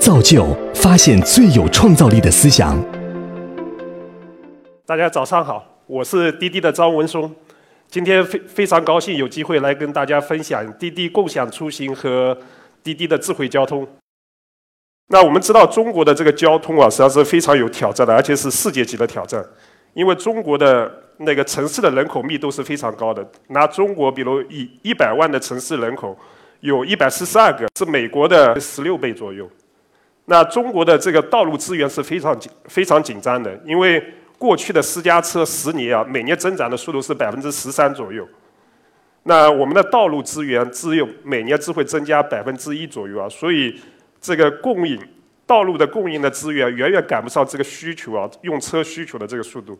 造就发现最有创造力的思想。大家早上好，我是滴滴的张文松，今天非非常高兴有机会来跟大家分享滴滴共享出行和滴滴的智慧交通。那我们知道中国的这个交通啊，实际上是非常有挑战的，而且是世界级的挑战，因为中国的那个城市的人口密度是非常高的。拿中国，比如以一百万的城市人口，有一百四十二个，是美国的十六倍左右。那中国的这个道路资源是非常紧、非常紧张的，因为过去的私家车十年啊，每年增长的速度是百分之十三左右。那我们的道路资源只有每年只会增加百分之一左右啊，所以这个供应道路的供应的资源远远赶不上这个需求啊，用车需求的这个速度，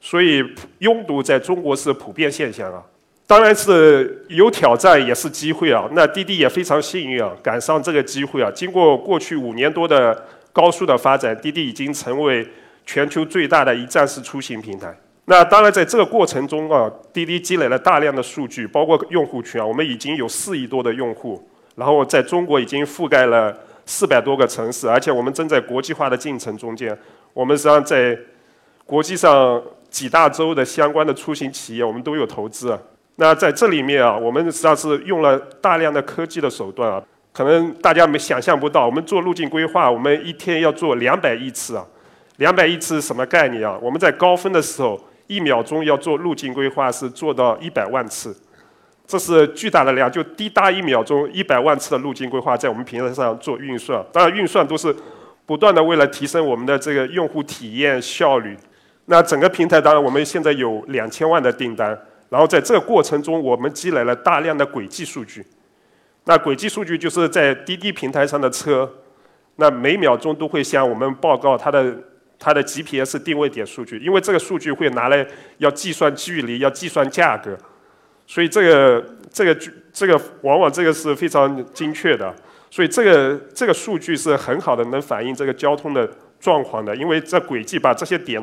所以拥堵在中国是普遍现象啊。当然是有挑战也是机会啊。那滴滴也非常幸运啊，赶上这个机会啊。经过过去五年多的高速的发展，滴滴已经成为。全球最大的一站式出行平台。那当然，在这个过程中啊，滴滴积累了大量的数据，包括用户群啊，我们已经有四亿多的用户，然后在中国已经覆盖了四百多个城市，而且我们正在国际化的进程中间。我们实际上在国际上几大洲的相关的出行企业，我们都有投资。那在这里面啊，我们实际上是用了大量的科技的手段啊，可能大家没想象不到，我们做路径规划，我们一天要做两百亿次啊。两百亿次什么概念啊？我们在高峰的时候，一秒钟要做路径规划是做到一百万次，这是巨大的量。就滴答一秒钟一百万次的路径规划在我们平台上做运算，当然运算都是不断的为了提升我们的这个用户体验效率。那整个平台当然我们现在有两千万的订单，然后在这个过程中我们积累了大量的轨迹数据。那轨迹数据就是在滴滴平台上的车，那每秒钟都会向我们报告它的。它的 GPS 定位点数据，因为这个数据会拿来要计算距离，要计算价格，所以这个这个这个往往这个是非常精确的，所以这个这个数据是很好的，能反映这个交通的状况的，因为这轨迹把这些点。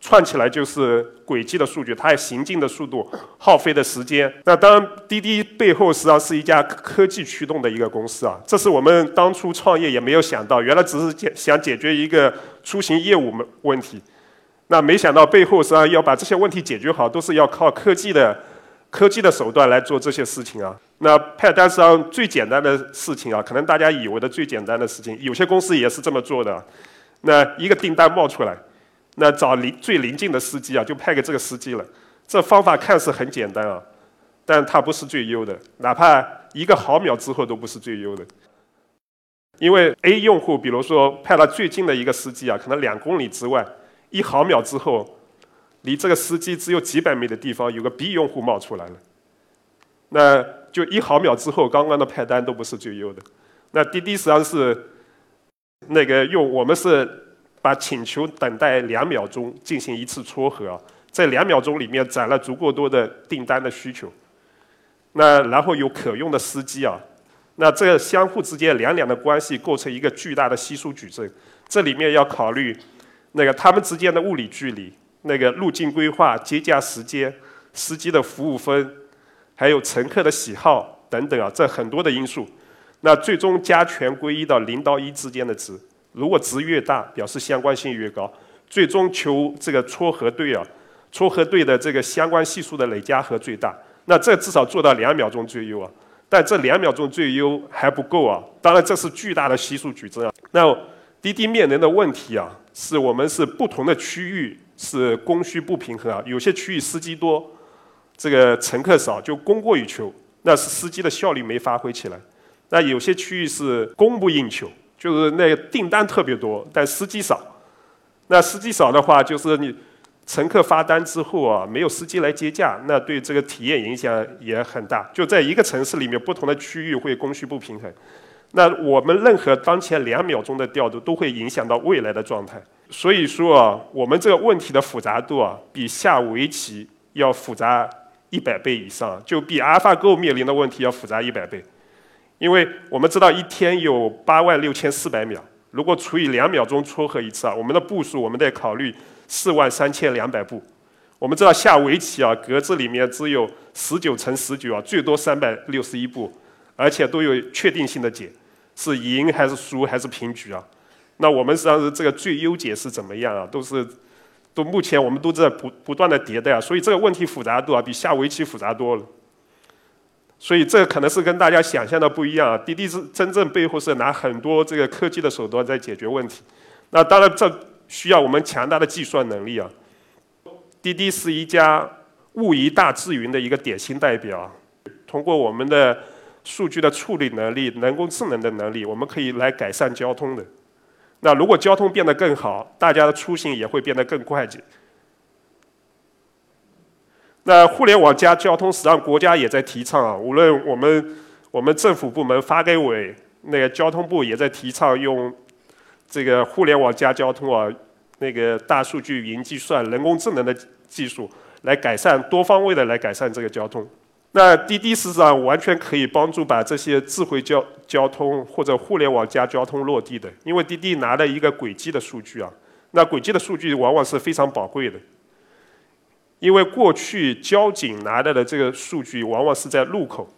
串起来就是轨迹的数据，它行进的速度、耗费的时间。那当然，滴滴背后实际上是一家科技驱动的一个公司啊。这是我们当初创业也没有想到，原来只是解想解决一个出行业务问题。那没想到背后实际上要把这些问题解决好，都是要靠科技的科技的手段来做这些事情啊。那派单实际上最简单的事情啊，可能大家以为的最简单的事情，有些公司也是这么做的。那一个订单冒出来。那找邻最邻近的司机啊，就派给这个司机了。这方法看似很简单啊，但它不是最优的，哪怕一个毫秒之后都不是最优的。因为 A 用户，比如说派了最近的一个司机啊，可能两公里之外，一毫秒之后，离这个司机只有几百米的地方，有个 B 用户冒出来了。那就一毫秒之后，刚刚的派单都不是最优的。那滴滴实际上是那个用我们是。把请求等待两秒钟进行一次撮合，在两秒钟里面攒了足够多的订单的需求，那然后有可用的司机啊，那这相互之间两两的关系构成一个巨大的系数矩阵，这里面要考虑那个他们之间的物理距离、那个路径规划、接驾时间、司机的服务分，还有乘客的喜好等等啊，这很多的因素，那最终加权归一到零到一之间的值。如果值越大，表示相关性越高，最终求这个撮合对啊，撮合对的这个相关系数的累加和最大，那这至少做到两秒钟最优啊。但这两秒钟最优还不够啊，当然这是巨大的系数矩阵啊。那滴滴面临的问题啊，是我们是不同的区域是供需不平衡啊，有些区域司机多，这个乘客少，就供过于求，那是司机的效率没发挥起来。那有些区域是供不应求。就是那订单特别多，但司机少。那司机少的话，就是你乘客发单之后啊，没有司机来接驾，那对这个体验影响也很大。就在一个城市里面，不同的区域会供需不平衡。那我们任何当前两秒钟的调度，都会影响到未来的状态。所以说啊，我们这个问题的复杂度啊，比下围棋要复杂一百倍以上，就比阿尔法狗面临的问题要复杂一百倍。因为我们知道一天有八万六千四百秒，如果除以两秒钟撮合一次啊，我们的步数我们得考虑四万三千两百步。我们知道下围棋啊，格子里面只有十九乘十九啊，最多三百六十一步，而且都有确定性的解。是赢还是输还是平局啊？那我们实际上是这个最优解是怎么样啊？都是，都目前我们都在不不断的迭代啊，所以这个问题复杂度啊比下围棋复杂多了。所以这可能是跟大家想象的不一样啊。滴滴是真正背后是拿很多这个科技的手段在解决问题。那当然这需要我们强大的计算能力啊。滴滴是一家物移大智云的一个典型代表。通过我们的数据的处理能力、人工智能的能力，我们可以来改善交通的。那如果交通变得更好，大家的出行也会变得更快捷。那互联网加交通，实际上国家也在提倡啊。无论我们我们政府部门发改委那个交通部也在提倡用这个互联网加交通啊，那个大数据、云计算、人工智能的技术来改善多方位的来改善这个交通。那滴滴实际上完全可以帮助把这些智慧交交通或者互联网加交通落地的，因为滴滴拿了一个轨迹的数据啊，那轨迹的数据往往是非常宝贵的，因为过去交警拿到的这个数据往往是在路口，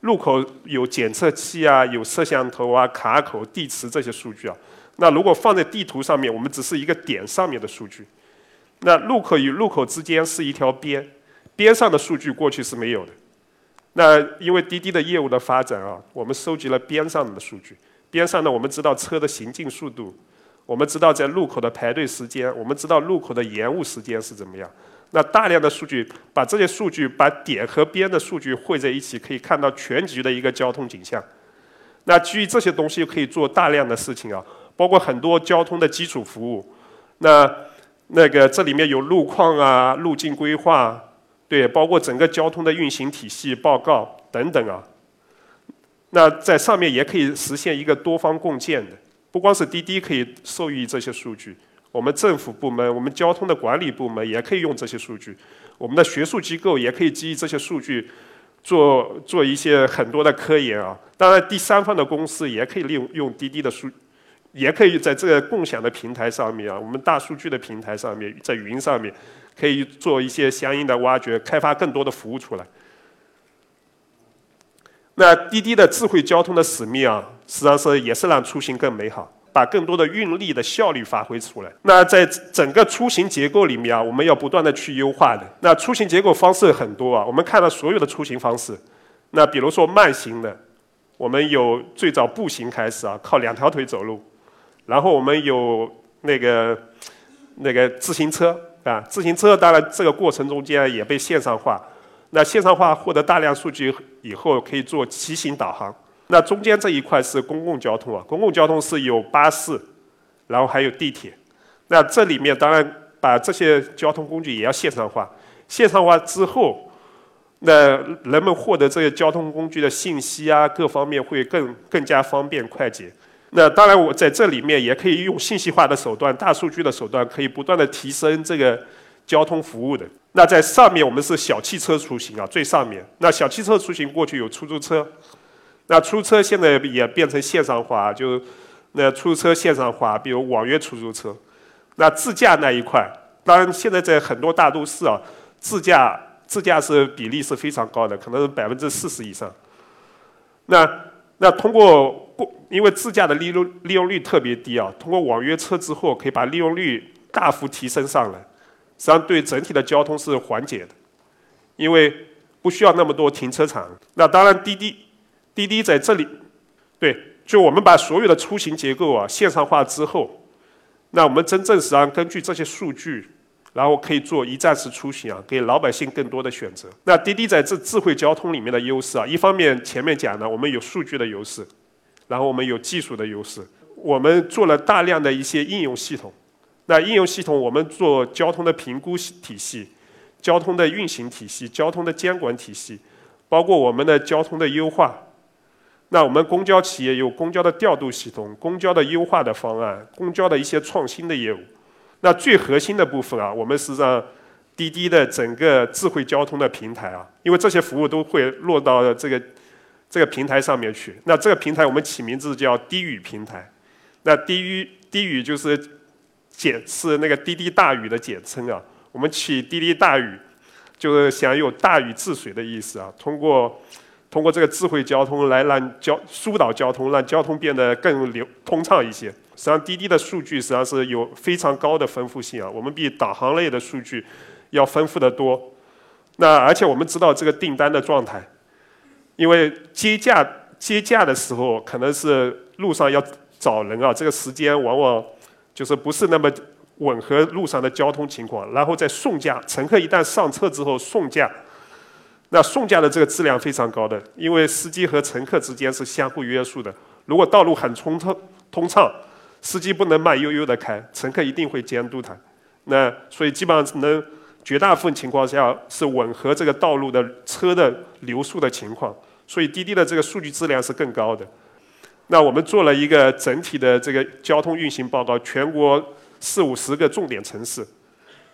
路口有检测器啊，有摄像头啊、卡口、地磁这些数据啊，那如果放在地图上面，我们只是一个点上面的数据，那路口与路口之间是一条边，边上的数据过去是没有的。那因为滴滴的业务的发展啊，我们收集了边上的数据。边上呢，我们知道车的行进速度，我们知道在路口的排队时间，我们知道路口的延误时间是怎么样。那大量的数据，把这些数据把点和边的数据汇在一起，可以看到全局的一个交通景象。那基于这些东西，可以做大量的事情啊，包括很多交通的基础服务。那那个这里面有路况啊，路径规划。对，包括整个交通的运行体系报告等等啊，那在上面也可以实现一个多方共建的，不光是滴滴可以受益这些数据，我们政府部门、我们交通的管理部门也可以用这些数据，我们的学术机构也可以基于这些数据做做一些很多的科研啊。当然，第三方的公司也可以利用用滴滴的数，也可以在这个共享的平台上面啊，我们大数据的平台上面，在云上面。可以做一些相应的挖掘，开发更多的服务出来。那滴滴的智慧交通的使命啊，实际上是也是让出行更美好，把更多的运力的效率发挥出来。那在整个出行结构里面啊，我们要不断的去优化的。那出行结构方式很多啊，我们看到所有的出行方式。那比如说慢行的，我们有最早步行开始啊，靠两条腿走路，然后我们有那个那个自行车。啊，自行车当然这个过程中间也被线上化，那线上化获得大量数据以后，可以做骑行导航。那中间这一块是公共交通啊，公共交通是有巴士，然后还有地铁。那这里面当然把这些交通工具也要线上化，线上化之后，那人们获得这些交通工具的信息啊，各方面会更更加方便快捷。那当然，我在这里面也可以用信息化的手段、大数据的手段，可以不断的提升这个交通服务的。那在上面我们是小汽车出行啊，最上面。那小汽车出行过去有出租车，那出租车现在也变成线上化，就那出租车线上化，比如网约出租车。那自驾那一块，当然现在在很多大都市啊，自驾自驾是比例是非常高的，可能百分之四十以上。那那通过。因为自驾的利用利用率特别低啊，通过网约车之后，可以把利用率大幅提升上来，实际上对整体的交通是缓解的，因为不需要那么多停车场。那当然，滴滴滴滴在这里，对，就我们把所有的出行结构啊线上化之后，那我们真正实际上根据这些数据，然后可以做一站式出行啊，给老百姓更多的选择。那滴滴在这智慧交通里面的优势啊，一方面前面讲的，我们有数据的优势。然后我们有技术的优势，我们做了大量的一些应用系统。那应用系统，我们做交通的评估体系、交通的运行体系、交通的监管体系，包括我们的交通的优化。那我们公交企业有公交的调度系统、公交的优化的方案、公交的一些创新的业务。那最核心的部分啊，我们实际上滴滴的整个智慧交通的平台啊，因为这些服务都会落到这个。这个平台上面去，那这个平台我们起名字叫滴雨平台。那滴雨滴雨就是简是那个滴滴大雨的简称啊。我们起滴滴大雨，就是想有大禹治水的意思啊。通过通过这个智慧交通来让交疏导交通，让交通变得更流通畅一些。实际上，滴滴的数据实际上是有非常高的丰富性啊，我们比导航类的数据要丰富的多。那而且我们知道这个订单的状态，因为接驾接驾的时候可能是路上要找人啊，这个时间往往就是不是那么吻合路上的交通情况。然后在送驾，乘客一旦上车之后送驾。那送驾的这个质量非常高的，因为司机和乘客之间是相互约束的。如果道路很通畅，通畅，司机不能慢悠悠的开，乘客一定会监督他。那所以基本上能绝大部分情况下是吻合这个道路的车的流速的情况。所以滴滴的这个数据质量是更高的。那我们做了一个整体的这个交通运行报告，全国四五十个重点城市。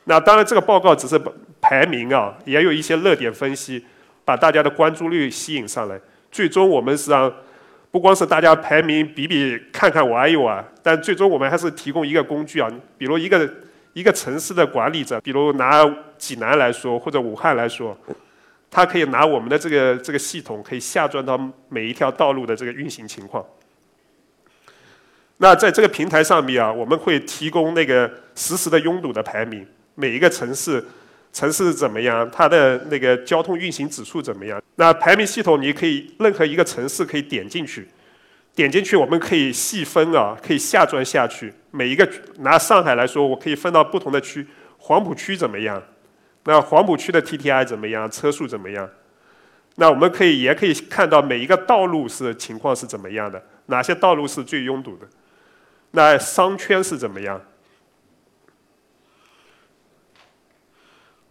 那当然，这个报告只是排名啊，也有一些热点分析，把大家的关注率吸引上来。最终，我们实际上不光是大家排名比比看看玩一玩，但最终我们还是提供一个工具啊。比如一个一个城市的管理者，比如拿济南来说，或者武汉来说，他可以拿我们的这个这个系统，可以下钻到每一条道路的这个运行情况。那在这个平台上面啊，我们会提供那个实时的拥堵的排名。每一个城市，城市怎么样？它的那个交通运行指数怎么样？那排名系统，你可以任何一个城市可以点进去，点进去我们可以细分啊，可以下钻下去。每一个拿上海来说，我可以分到不同的区，黄浦区怎么样？那黄浦区的 TTI 怎么样？车速怎么样？那我们可以也可以看到每一个道路是情况是怎么样的？哪些道路是最拥堵的？那商圈是怎么样？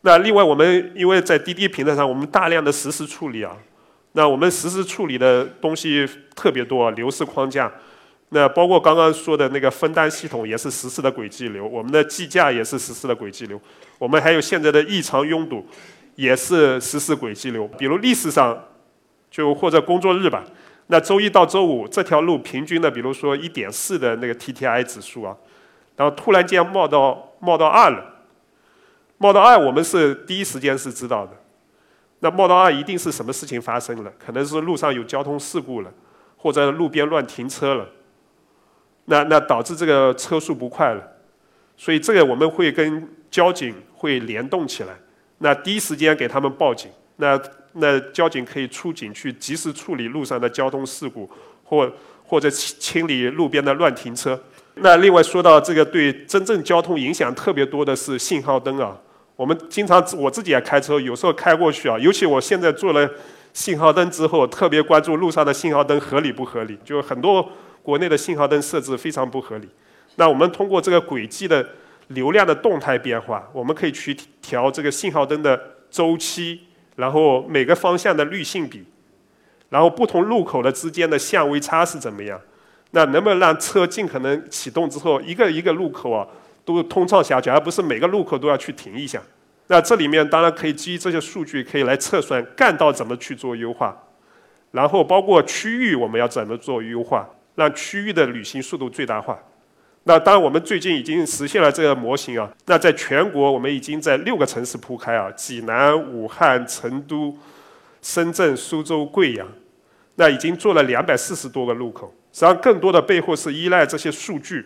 那另外，我们因为在滴滴平台上，我们大量的实时处理啊，那我们实时处理的东西特别多，流式框架，那包括刚刚说的那个分单系统也是实时的轨迹流，我们的计价也是实时的轨迹流，我们还有现在的异常拥堵，也是实时轨迹流。比如历史上，就或者工作日吧，那周一到周五这条路平均的，比如说一点四的那个 TTI 指数啊，然后突然间冒到冒到二了。冒到二，我们是第一时间是知道的。那冒到二一定是什么事情发生了？可能是路上有交通事故了，或者路边乱停车了。那那导致这个车速不快了。所以这个我们会跟交警会联动起来。那第一时间给他们报警。那那交警可以出警去及时处理路上的交通事故，或或者清清理路边的乱停车。那另外说到这个对真正交通影响特别多的是信号灯啊。我们经常我自己也开车，有时候开过去啊，尤其我现在做了信号灯之后，特别关注路上的信号灯合理不合理。就很多国内的信号灯设置非常不合理。那我们通过这个轨迹的流量的动态变化，我们可以去调这个信号灯的周期，然后每个方向的滤性比，然后不同路口的之间的相位差是怎么样？那能不能让车尽可能启动之后，一个一个路口啊？都通畅下去，而不是每个路口都要去停一下。那这里面当然可以基于这些数据，可以来测算干道怎么去做优化，然后包括区域我们要怎么做优化，让区域的旅行速度最大化。那当然我们最近已经实现了这个模型啊。那在全国我们已经在六个城市铺开啊，济南、武汉、成都、深圳、苏州、贵阳，那已经做了两百四十多个路口。实际上更多的背后是依赖这些数据。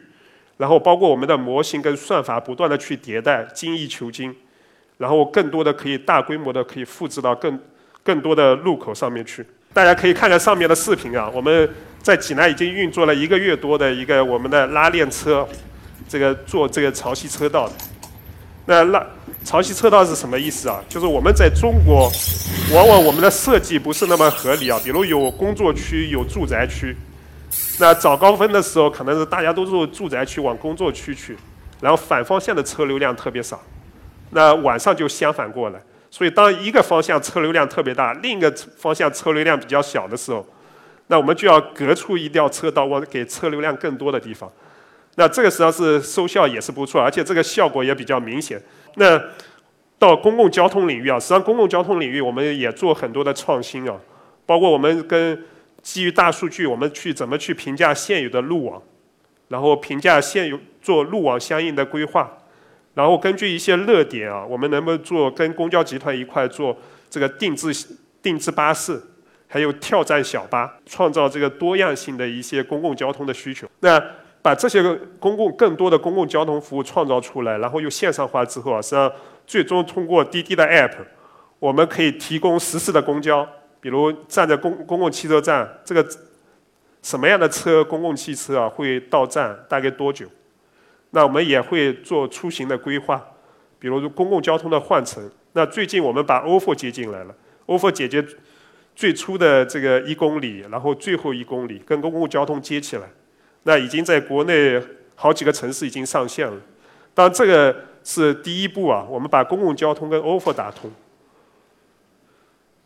然后包括我们的模型跟算法不断的去迭代，精益求精，然后更多的可以大规模的可以复制到更更多的路口上面去。大家可以看看上面的视频啊，我们在济南已经运作了一个月多的一个我们的拉链车，这个做这个潮汐车道的。那拉潮汐车道是什么意思啊？就是我们在中国，往往我们的设计不是那么合理啊，比如有工作区，有住宅区。那早高峰的时候，可能是大家都是住宅区往工作区去，然后反方向的车流量特别少。那晚上就相反过来，所以当一个方向车流量特别大，另一个方向车流量比较小的时候，那我们就要隔出一条车道，往给车流量更多的地方。那这个实际上是收效也是不错，而且这个效果也比较明显。那到公共交通领域啊，实际上公共交通领域我们也做很多的创新啊，包括我们跟。基于大数据，我们去怎么去评价现有的路网，然后评价现有做路网相应的规划，然后根据一些热点啊，我们能不能做跟公交集团一块做这个定制定制巴士，还有跳站小巴，创造这个多样性的一些公共交通的需求。那把这些个公共更多的公共交通服务创造出来，然后又线上化之后啊，实际上最终通过滴滴的 App，我们可以提供实时的公交，比如站在公公共汽车站，这个什么样的车公共汽车啊会到站，大概多久？那我们也会做出行的规划，比如公共交通的换乘。那最近我们把 ofo 接进来了，ofo 解决。最初的这个一公里，然后最后一公里跟公共交通接起来，那已经在国内好几个城市已经上线了。当然，这个是第一步啊，我们把公共交通跟 ofo 打通。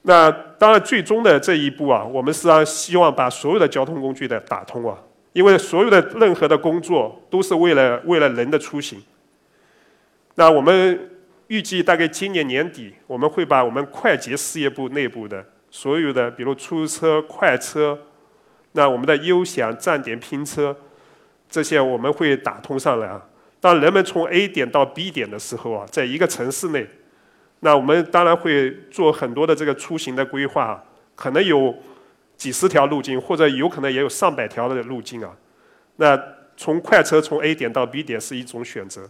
那当然，最终的这一步啊，我们实际上希望把所有的交通工具的打通啊，因为所有的任何的工作都是为了为了人的出行。那我们预计大概今年年底，我们会把我们快捷事业部内部的。所有的，比如出租车、快车，那我们的优享站点拼车，这些我们会打通上来啊。当人们从 A 点到 B 点的时候啊，在一个城市内，那我们当然会做很多的这个出行的规划，可能有几十条路径，或者有可能也有上百条的路径啊。那从快车从 A 点到 B 点是一种选择，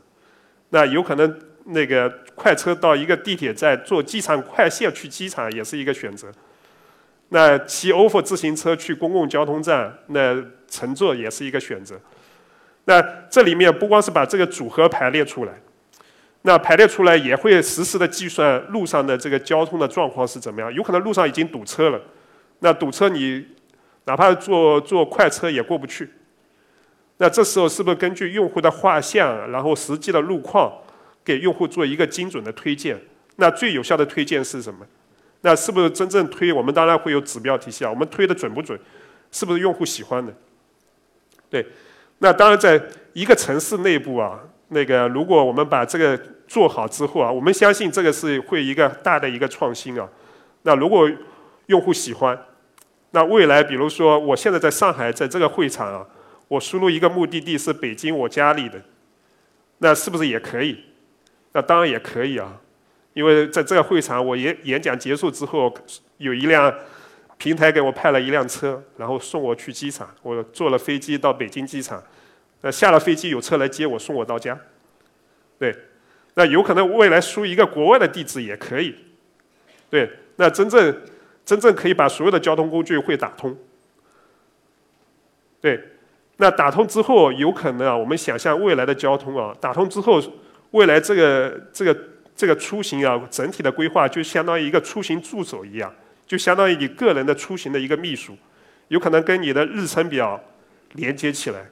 那有可能那个快车到一个地铁站坐机场快线去机场也是一个选择。那骑 ofo 自行车去公共交通站，那乘坐也是一个选择。那这里面不光是把这个组合排列出来，那排列出来也会实时的计算路上的这个交通的状况是怎么样。有可能路上已经堵车了，那堵车你哪怕坐坐快车也过不去。那这时候是不是根据用户的画像，然后实际的路况，给用户做一个精准的推荐？那最有效的推荐是什么？那是不是真正推？我们当然会有指标体系啊。我们推的准不准？是不是用户喜欢的？对。那当然，在一个城市内部啊，那个如果我们把这个做好之后啊，我们相信这个是会一个大的一个创新啊。那如果用户喜欢，那未来比如说我现在在上海，在这个会场啊，我输入一个目的地是北京我家里的，那是不是也可以？那当然也可以啊。因为在这个会场，我演演讲结束之后，有一辆平台给我派了一辆车，然后送我去机场。我坐了飞机到北京机场，那下了飞机有车来接我，送我到家。对，那有可能未来输一个国外的地址也可以。对，那真正真正可以把所有的交通工具会打通。对，那打通之后，有可能啊，我们想象未来的交通啊，打通之后，未来这个这个。这个出行啊，整体的规划就相当于一个出行助手一样，就相当于你个人的出行的一个秘书，有可能跟你的日程表连接起来，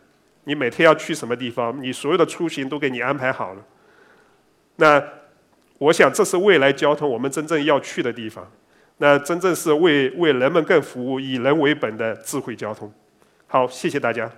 你每天要去什么地方，你所有的出行都给你安排好了。那我想，这是未来交通我们真正要去的地方，那真正是为为人们更服务、以人为本的智慧交通。好，谢谢大家。